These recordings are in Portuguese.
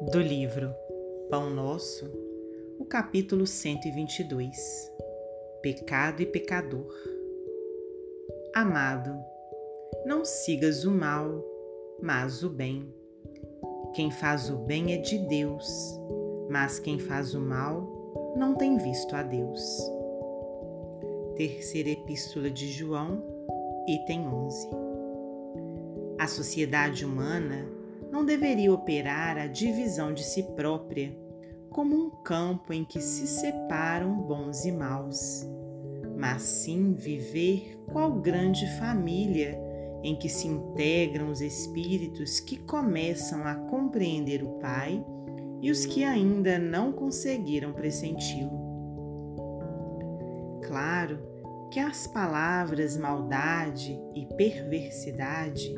Do livro Pão Nosso, o capítulo 122 Pecado e Pecador. Amado, não sigas o mal, mas o bem. Quem faz o bem é de Deus, mas quem faz o mal não tem visto a Deus. Terceira Epístola de João, item 11. A sociedade humana não deveria operar a divisão de si própria como um campo em que se separam bons e maus, mas sim viver qual grande família em que se integram os espíritos que começam a compreender o Pai e os que ainda não conseguiram pressenti-lo. Claro que as palavras maldade e perversidade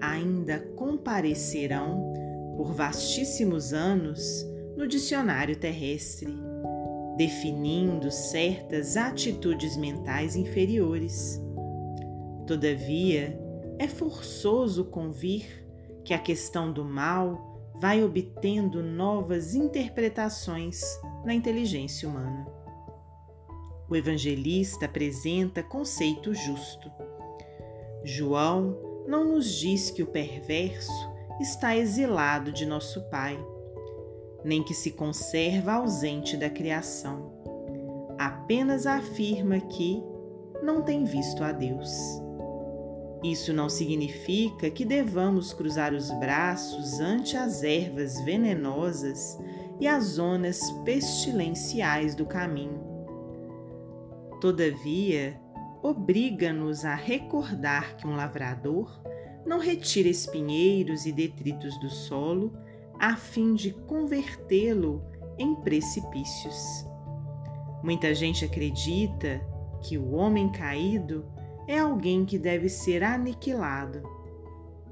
ainda comparecerão por vastíssimos anos no dicionário terrestre, definindo certas atitudes mentais inferiores. Todavia, é forçoso convir que a questão do mal vai obtendo novas interpretações na inteligência humana. O evangelista apresenta conceito justo. João não nos diz que o perverso está exilado de nosso Pai, nem que se conserva ausente da criação. Apenas afirma que não tem visto a Deus. Isso não significa que devamos cruzar os braços ante as ervas venenosas e as zonas pestilenciais do caminho. Todavia, obriga-nos a recordar que um lavrador não retira espinheiros e detritos do solo a fim de convertê-lo em precipícios. Muita gente acredita que o homem caído é alguém que deve ser aniquilado.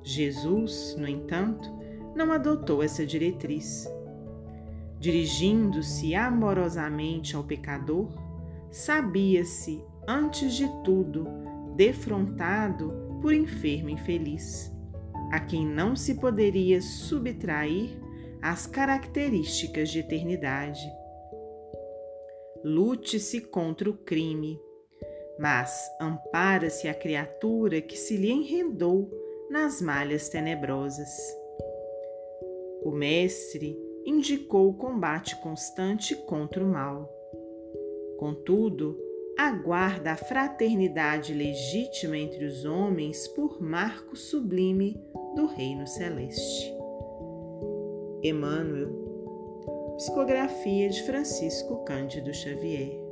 Jesus, no entanto, não adotou essa diretriz. Dirigindo-se amorosamente ao pecador, sabia-se antes de tudo, defrontado por enfermo infeliz, a quem não se poderia subtrair as características de eternidade. Lute-se contra o crime, mas ampara-se a criatura que se lhe enredou nas malhas tenebrosas. O Mestre indicou o combate constante contra o mal. Contudo, aguarda a fraternidade legítima entre os homens por marco sublime do Reino Celeste. Emmanuel, Psicografia de Francisco Cândido Xavier.